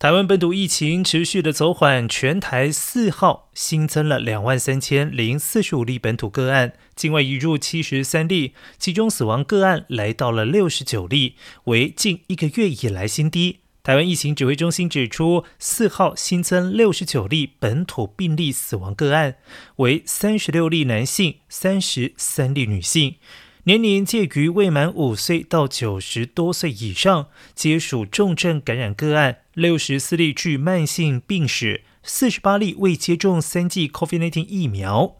台湾本土疫情持续的走缓，全台四号新增了两万三千零四十五例本土个案，境外移入七十三例，其中死亡个案来到了六十九例，为近一个月以来新低。台湾疫情指挥中心指出，四号新增六十九例本土病例死亡个案，为三十六例男性，三十三例女性。年龄介于未满五岁到九十多岁以上，皆属重症感染个案。六十四例具慢性病史，四十八例未接种三剂 COVID-19 疫苗。